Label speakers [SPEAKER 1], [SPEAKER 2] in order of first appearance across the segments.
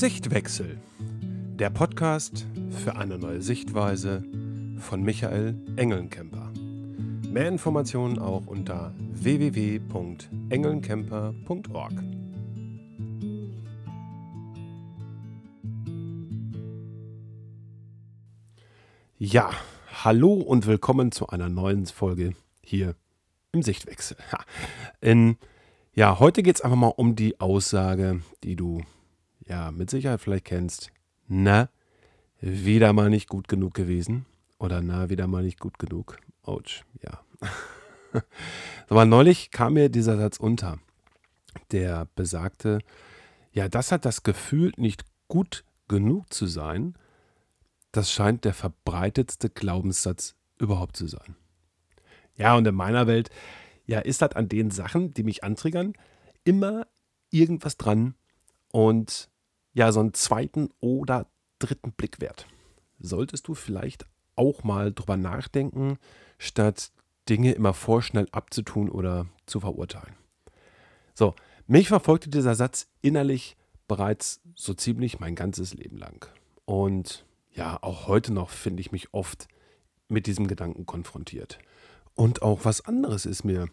[SPEAKER 1] Sichtwechsel. Der Podcast für eine neue Sichtweise von Michael Engelnkemper. Mehr Informationen auch unter www.engelnkemper.org. Ja, hallo und willkommen zu einer neuen Folge hier im Sichtwechsel. In, ja, heute geht es einfach mal um die Aussage, die du ja mit Sicherheit vielleicht kennst. Na, wieder mal nicht gut genug gewesen. Oder na, wieder mal nicht gut genug. Autsch, ja. Aber neulich kam mir dieser Satz unter, der besagte, ja, das hat das Gefühl, nicht gut genug zu sein, das scheint der verbreitetste Glaubenssatz überhaupt zu sein. Ja, und in meiner Welt, ja, ist das an den Sachen, die mich antriggern, immer irgendwas dran und ja, so einen zweiten oder dritten Blick wert. Solltest du vielleicht auch mal drüber nachdenken, statt Dinge immer vorschnell abzutun oder zu verurteilen. So, mich verfolgte dieser Satz innerlich bereits so ziemlich mein ganzes Leben lang. Und ja, auch heute noch finde ich mich oft mit diesem Gedanken konfrontiert. Und auch was anderes ist mir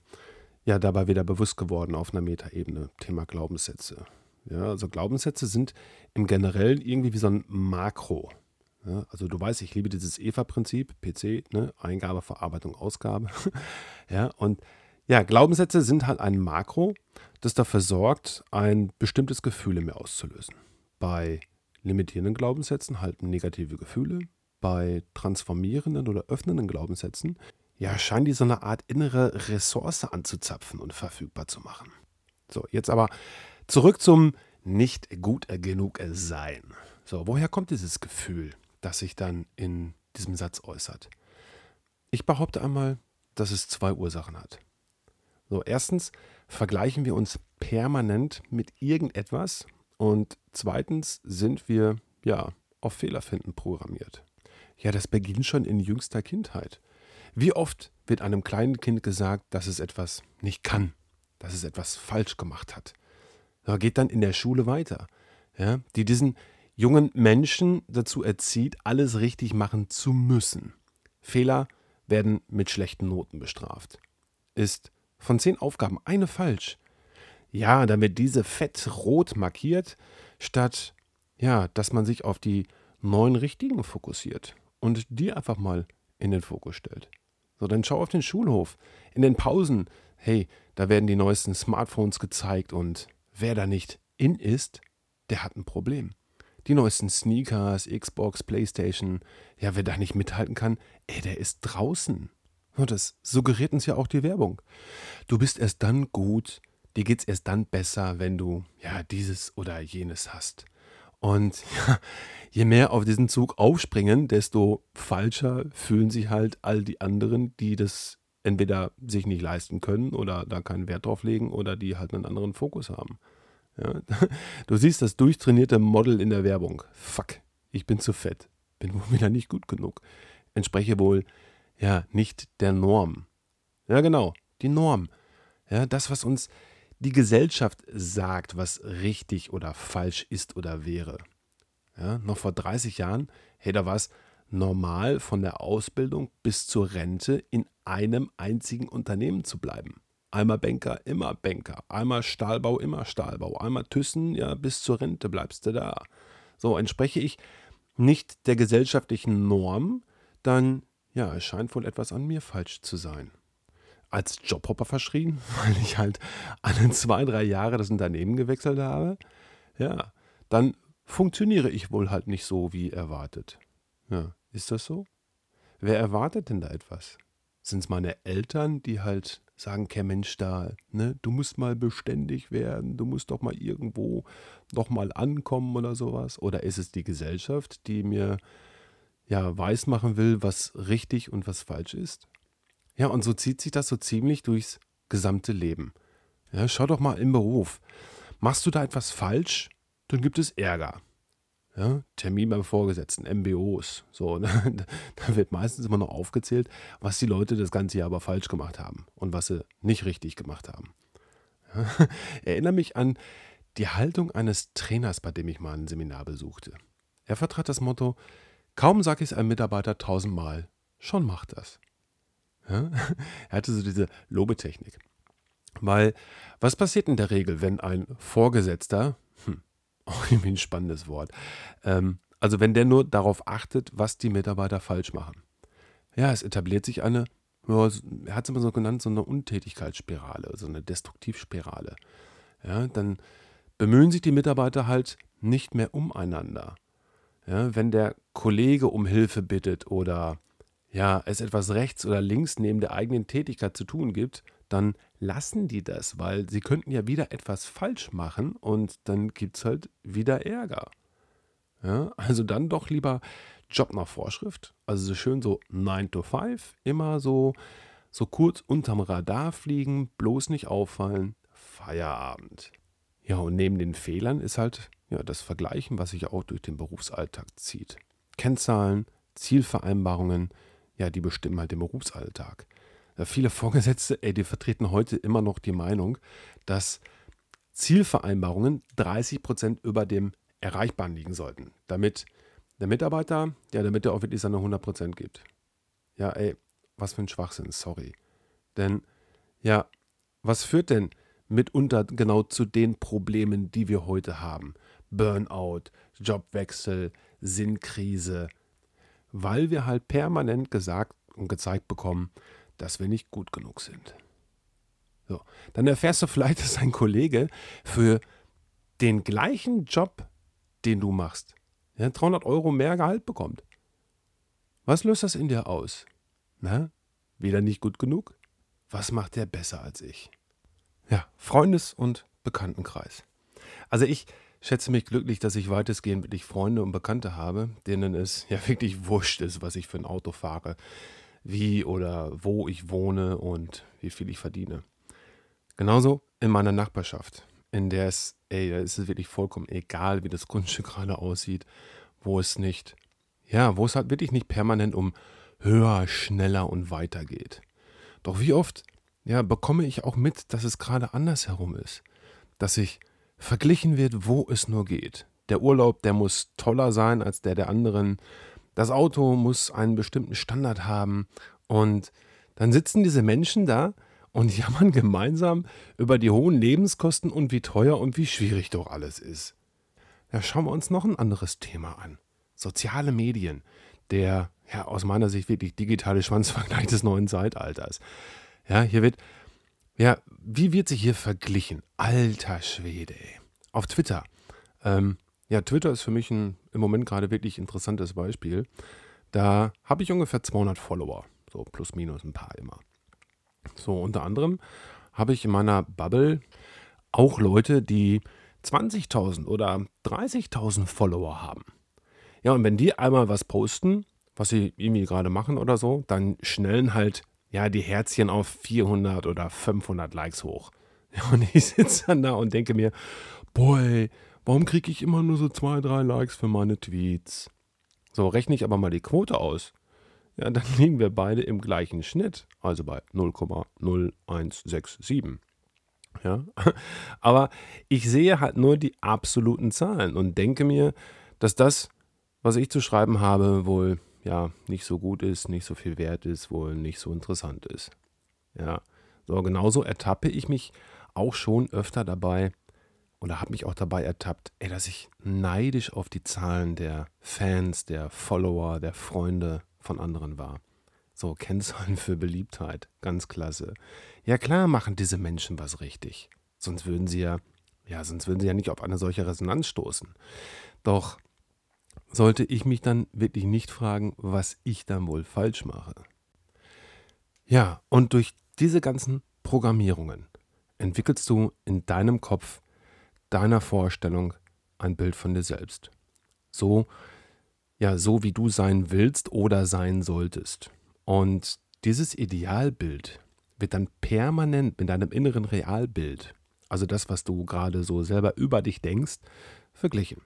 [SPEAKER 1] ja dabei wieder bewusst geworden auf einer Metaebene, Thema Glaubenssätze. Ja, also Glaubenssätze sind im Generellen irgendwie wie so ein Makro. Ja, also du weißt, ich liebe dieses EVA-Prinzip, PC, ne? Eingabe, Verarbeitung, Ausgabe. ja, und ja, Glaubenssätze sind halt ein Makro, das dafür sorgt, ein bestimmtes Gefühl in mir auszulösen. Bei limitierenden Glaubenssätzen halten negative Gefühle. Bei transformierenden oder öffnenden Glaubenssätzen ja, scheinen die so eine Art innere Ressource anzuzapfen und verfügbar zu machen. So, jetzt aber zurück zum nicht gut genug sein. So, woher kommt dieses Gefühl, das sich dann in diesem Satz äußert? Ich behaupte einmal, dass es zwei Ursachen hat. So, erstens vergleichen wir uns permanent mit irgendetwas und zweitens sind wir ja auf Fehlerfinden programmiert. Ja, das beginnt schon in jüngster Kindheit. Wie oft wird einem kleinen Kind gesagt, dass es etwas nicht kann, dass es etwas falsch gemacht hat? Geht dann in der Schule weiter, ja, die diesen jungen Menschen dazu erzieht, alles richtig machen zu müssen. Fehler werden mit schlechten Noten bestraft. Ist von zehn Aufgaben eine falsch, ja, dann wird diese fett rot markiert, statt ja, dass man sich auf die neun richtigen fokussiert und die einfach mal in den Fokus stellt. So, dann schau auf den Schulhof. In den Pausen, hey, da werden die neuesten Smartphones gezeigt und wer da nicht in ist, der hat ein Problem. Die neuesten Sneakers, Xbox, Playstation, ja, wer da nicht mithalten kann, ey, der ist draußen. Und das suggeriert uns ja auch die Werbung. Du bist erst dann gut, dir geht es erst dann besser, wenn du ja dieses oder jenes hast. Und ja, je mehr auf diesen Zug aufspringen, desto falscher fühlen sich halt all die anderen, die das entweder sich nicht leisten können oder da keinen Wert drauf legen oder die halt einen anderen Fokus haben. Ja, du siehst das durchtrainierte Model in der Werbung. Fuck, ich bin zu fett, bin wohl wieder nicht gut genug. Entspreche wohl ja nicht der Norm. Ja, genau, die Norm. Ja, das, was uns die Gesellschaft sagt, was richtig oder falsch ist oder wäre. Ja, noch vor 30 Jahren, hey, da war es normal, von der Ausbildung bis zur Rente in einem einzigen Unternehmen zu bleiben. Einmal Banker, immer Banker. Einmal Stahlbau, immer Stahlbau. Einmal Thyssen, ja, bis zur Rente bleibst du da. So, entspreche ich nicht der gesellschaftlichen Norm, dann, ja, es scheint wohl etwas an mir falsch zu sein als Jobhopper verschrien, weil ich halt alle zwei, drei Jahre das Unternehmen gewechselt habe, ja, dann funktioniere ich wohl halt nicht so wie erwartet. Ja, ist das so? Wer erwartet denn da etwas? Sind es meine Eltern, die halt sagen, okay, Mensch, da, ne, du musst mal beständig werden, du musst doch mal irgendwo noch mal ankommen oder sowas? Oder ist es die Gesellschaft, die mir ja weismachen will, was richtig und was falsch ist? Ja, und so zieht sich das so ziemlich durchs gesamte Leben. Ja, schau doch mal im Beruf. Machst du da etwas falsch, dann gibt es Ärger. Ja, Termin beim Vorgesetzten, MBOs. So, ne? da wird meistens immer noch aufgezählt, was die Leute das ganze Jahr aber falsch gemacht haben und was sie nicht richtig gemacht haben. Ja, erinnere mich an die Haltung eines Trainers, bei dem ich mal ein Seminar besuchte. Er vertrat das Motto, kaum sage ich es einem Mitarbeiter tausendmal, schon macht das. Ja? Er hatte so diese Lobetechnik. Weil, was passiert in der Regel, wenn ein Vorgesetzter, hm, auch irgendwie ein spannendes Wort, ähm, also wenn der nur darauf achtet, was die Mitarbeiter falsch machen. Ja, es etabliert sich eine, ja, er hat es immer so genannt, so eine Untätigkeitsspirale, so eine Destruktivspirale. Ja, dann bemühen sich die Mitarbeiter halt nicht mehr umeinander. Ja, wenn der Kollege um Hilfe bittet oder ja, es etwas rechts oder links neben der eigenen Tätigkeit zu tun gibt, dann lassen die das, weil sie könnten ja wieder etwas falsch machen und dann gibt es halt wieder Ärger. Ja, also dann doch lieber Job nach Vorschrift, also so schön so 9 to 5, immer so, so kurz unterm Radar fliegen, bloß nicht auffallen, Feierabend. Ja, und neben den Fehlern ist halt ja, das Vergleichen, was sich auch durch den Berufsalltag zieht. Kennzahlen, Zielvereinbarungen, ja, die bestimmen halt den Berufsalltag. Ja, viele Vorgesetzte, ey, die vertreten heute immer noch die Meinung, dass Zielvereinbarungen 30 Prozent über dem Erreichbaren liegen sollten, damit der Mitarbeiter, ja, damit er auch wirklich seine 100 Prozent gibt. Ja, ey, was für ein Schwachsinn, sorry. Denn, ja, was führt denn mitunter genau zu den Problemen, die wir heute haben? Burnout, Jobwechsel, Sinnkrise, weil wir halt permanent gesagt und gezeigt bekommen, dass wir nicht gut genug sind. So, dann erfährst du vielleicht, dass ein Kollege für den gleichen Job, den du machst, ja, 300 Euro mehr Gehalt bekommt. Was löst das in dir aus? Na, wieder nicht gut genug? Was macht der besser als ich? Ja, Freundes- und Bekanntenkreis. Also ich schätze mich glücklich, dass ich weitestgehend wirklich Freunde und Bekannte habe, denen es ja wirklich wurscht ist, was ich für ein Auto fahre, wie oder wo ich wohne und wie viel ich verdiene. Genauso in meiner Nachbarschaft, in der es, ey, da ist es wirklich vollkommen egal, wie das Grundstück gerade aussieht, wo es nicht, ja, wo es halt wirklich nicht permanent um höher, schneller und weiter geht. Doch wie oft, ja, bekomme ich auch mit, dass es gerade andersherum ist, dass ich verglichen wird, wo es nur geht. Der Urlaub, der muss toller sein als der der anderen. Das Auto muss einen bestimmten Standard haben. Und dann sitzen diese Menschen da und jammern gemeinsam über die hohen Lebenskosten und wie teuer und wie schwierig doch alles ist. Ja, schauen wir uns noch ein anderes Thema an. Soziale Medien. Der, ja, aus meiner Sicht wirklich digitale Schwanzvergleich des neuen Zeitalters. Ja, hier wird ja, wie wird sich hier verglichen? Alter Schwede, ey. Auf Twitter. Ähm, ja, Twitter ist für mich ein im Moment gerade wirklich interessantes Beispiel. Da habe ich ungefähr 200 Follower. So plus minus ein paar immer. So, unter anderem habe ich in meiner Bubble auch Leute, die 20.000 oder 30.000 Follower haben. Ja, und wenn die einmal was posten, was sie irgendwie gerade machen oder so, dann schnellen halt ja, die Herzchen auf 400 oder 500 Likes hoch. Ja, und ich sitze dann da und denke mir, boy, warum kriege ich immer nur so zwei, drei Likes für meine Tweets? So, rechne ich aber mal die Quote aus. Ja, dann liegen wir beide im gleichen Schnitt, also bei 0,0167. Ja, aber ich sehe halt nur die absoluten Zahlen und denke mir, dass das, was ich zu schreiben habe, wohl ja, nicht so gut ist, nicht so viel wert ist, wohl nicht so interessant ist. Ja, so genauso ertappe ich mich auch schon öfter dabei oder habe mich auch dabei ertappt, ey, dass ich neidisch auf die Zahlen der Fans, der Follower, der Freunde von anderen war. So, Kennzahlen für Beliebtheit, ganz klasse. Ja, klar machen diese Menschen was richtig. Sonst würden sie ja, ja, sonst würden sie ja nicht auf eine solche Resonanz stoßen. Doch sollte ich mich dann wirklich nicht fragen, was ich dann wohl falsch mache. Ja, und durch diese ganzen Programmierungen entwickelst du in deinem Kopf, deiner Vorstellung ein Bild von dir selbst. So, ja, so wie du sein willst oder sein solltest. Und dieses Idealbild wird dann permanent mit deinem inneren Realbild, also das, was du gerade so selber über dich denkst, verglichen.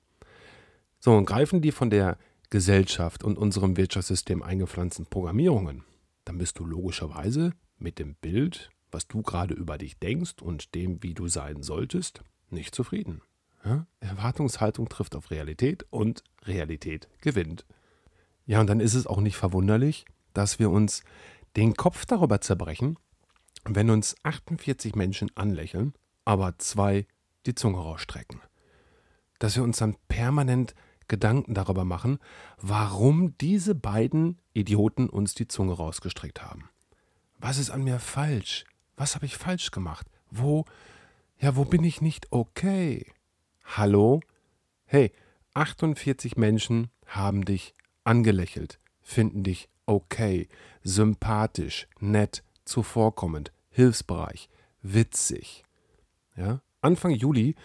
[SPEAKER 1] So, und greifen die von der Gesellschaft und unserem Wirtschaftssystem eingepflanzten Programmierungen, dann bist du logischerweise mit dem Bild, was du gerade über dich denkst und dem, wie du sein solltest, nicht zufrieden. Ja? Erwartungshaltung trifft auf Realität und Realität gewinnt. Ja, und dann ist es auch nicht verwunderlich, dass wir uns den Kopf darüber zerbrechen, wenn uns 48 Menschen anlächeln, aber zwei die Zunge rausstrecken. Dass wir uns dann permanent Gedanken darüber machen, warum diese beiden Idioten uns die Zunge rausgestreckt haben. Was ist an mir falsch? Was habe ich falsch gemacht? Wo, ja, wo bin ich nicht okay? Hallo? Hey, 48 Menschen haben dich angelächelt, finden dich okay, sympathisch, nett, zuvorkommend, hilfsbereich, witzig. Ja? Anfang Juli,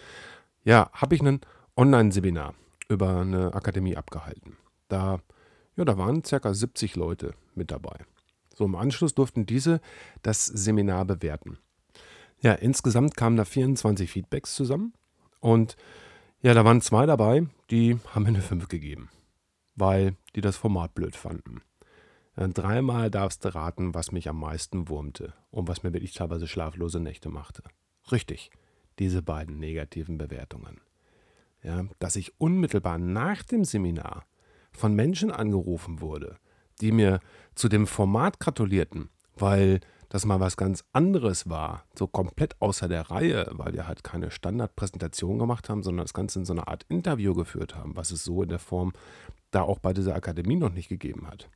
[SPEAKER 1] ja, habe ich ein Online-Seminar über eine Akademie abgehalten. Da, ja, da waren ca. 70 Leute mit dabei. So im Anschluss durften diese das Seminar bewerten. Ja, insgesamt kamen da 24 Feedbacks zusammen und ja, da waren zwei dabei, die haben mir eine 5 gegeben, weil die das Format blöd fanden. Ja, dreimal darfst du raten, was mich am meisten wurmte und was mir wirklich teilweise schlaflose Nächte machte. Richtig, diese beiden negativen Bewertungen. Ja, dass ich unmittelbar nach dem Seminar von Menschen angerufen wurde, die mir zu dem Format gratulierten, weil das mal was ganz anderes war, so komplett außer der Reihe, weil wir halt keine Standardpräsentation gemacht haben, sondern das Ganze in so einer Art Interview geführt haben, was es so in der Form da auch bei dieser Akademie noch nicht gegeben hat.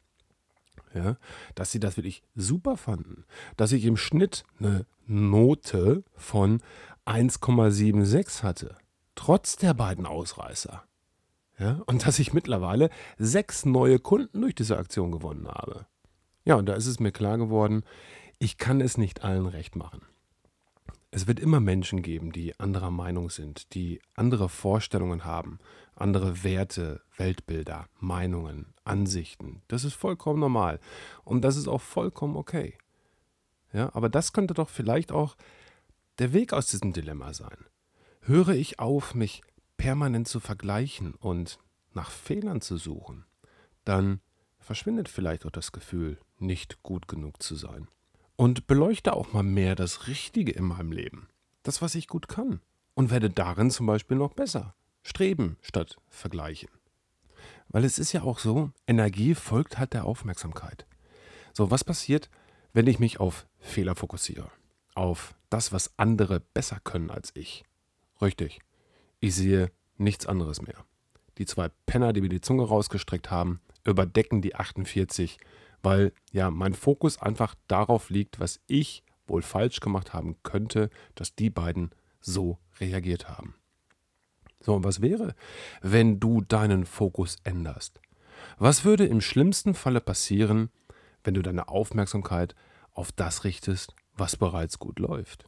[SPEAKER 1] Ja, dass sie das wirklich super fanden, dass ich im Schnitt eine Note von 1,76 hatte, trotz der beiden Ausreißer. Ja, und dass ich mittlerweile sechs neue Kunden durch diese Aktion gewonnen habe. Ja, und da ist es mir klar geworden, ich kann es nicht allen recht machen. Es wird immer Menschen geben, die anderer Meinung sind, die andere Vorstellungen haben, andere Werte, Weltbilder, Meinungen, Ansichten. Das ist vollkommen normal und das ist auch vollkommen okay. Ja, aber das könnte doch vielleicht auch der Weg aus diesem Dilemma sein. Höre ich auf, mich permanent zu vergleichen und nach Fehlern zu suchen, dann verschwindet vielleicht auch das Gefühl, nicht gut genug zu sein und beleuchte auch mal mehr das Richtige in meinem Leben. Das, was ich gut kann. Und werde darin zum Beispiel noch besser. Streben statt vergleichen. Weil es ist ja auch so, Energie folgt halt der Aufmerksamkeit. So, was passiert, wenn ich mich auf Fehler fokussiere? Auf das, was andere besser können als ich? Richtig. Ich sehe nichts anderes mehr. Die zwei Penner, die mir die Zunge rausgestreckt haben, überdecken die 48 weil ja mein Fokus einfach darauf liegt, was ich wohl falsch gemacht haben könnte, dass die beiden so reagiert haben. So, und was wäre, wenn du deinen Fokus änderst? Was würde im schlimmsten Falle passieren, wenn du deine Aufmerksamkeit auf das richtest, was bereits gut läuft?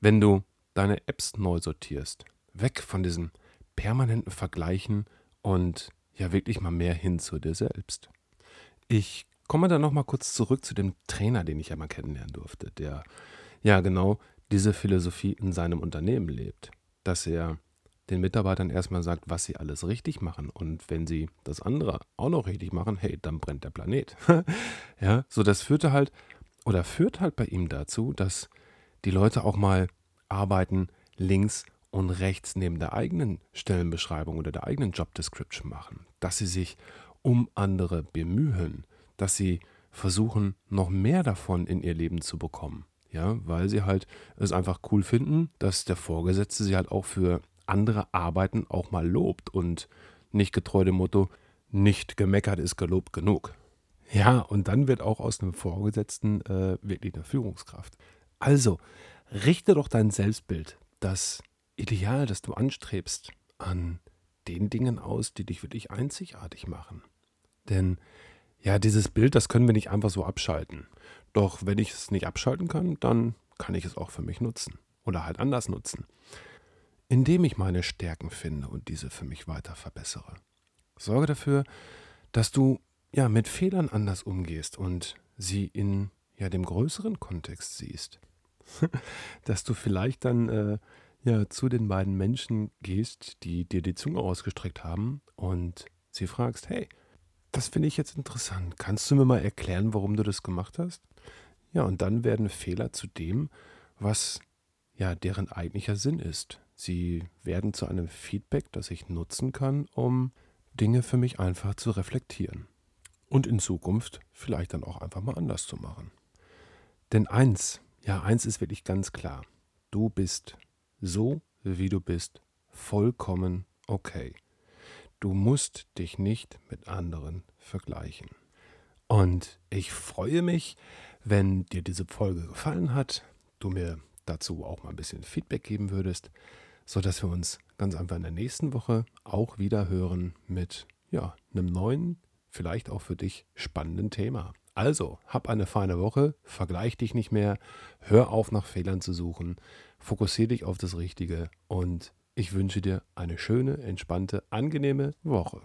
[SPEAKER 1] Wenn du deine Apps neu sortierst, weg von diesem permanenten Vergleichen und ja wirklich mal mehr hin zu dir selbst. Ich Kommen wir dann nochmal kurz zurück zu dem Trainer, den ich einmal kennenlernen durfte, der ja genau diese Philosophie in seinem Unternehmen lebt. Dass er den Mitarbeitern erstmal sagt, was sie alles richtig machen. Und wenn sie das andere auch noch richtig machen, hey, dann brennt der Planet. ja, so das führte halt oder führt halt bei ihm dazu, dass die Leute auch mal arbeiten links und rechts neben der eigenen Stellenbeschreibung oder der eigenen Job Description machen. Dass sie sich um andere bemühen, dass sie versuchen, noch mehr davon in ihr Leben zu bekommen. Ja, weil sie halt es einfach cool finden, dass der Vorgesetzte sie halt auch für andere Arbeiten auch mal lobt und nicht getreu dem Motto, nicht gemeckert ist gelobt genug. Ja, und dann wird auch aus einem Vorgesetzten äh, wirklich eine Führungskraft. Also, richte doch dein Selbstbild, das Ideal, das du anstrebst, an den Dingen aus, die dich wirklich einzigartig machen. Denn ja, dieses Bild, das können wir nicht einfach so abschalten. Doch wenn ich es nicht abschalten kann, dann kann ich es auch für mich nutzen oder halt anders nutzen, indem ich meine Stärken finde und diese für mich weiter verbessere. Sorge dafür, dass du ja mit Fehlern anders umgehst und sie in ja dem größeren Kontext siehst. dass du vielleicht dann äh, ja zu den beiden Menschen gehst, die dir die Zunge ausgestreckt haben und sie fragst, hey, das finde ich jetzt interessant. Kannst du mir mal erklären, warum du das gemacht hast? Ja, und dann werden Fehler zu dem, was ja deren eigentlicher Sinn ist. Sie werden zu einem Feedback, das ich nutzen kann, um Dinge für mich einfach zu reflektieren. Und in Zukunft vielleicht dann auch einfach mal anders zu machen. Denn eins, ja, eins ist wirklich ganz klar. Du bist so, wie du bist, vollkommen okay. Du musst dich nicht mit anderen vergleichen. Und ich freue mich, wenn dir diese Folge gefallen hat, du mir dazu auch mal ein bisschen Feedback geben würdest, sodass wir uns ganz einfach in der nächsten Woche auch wieder hören mit ja, einem neuen, vielleicht auch für dich spannenden Thema. Also, hab eine feine Woche, vergleich dich nicht mehr, hör auf nach Fehlern zu suchen, fokussiere dich auf das Richtige und ich wünsche dir eine schöne, entspannte, angenehme Woche.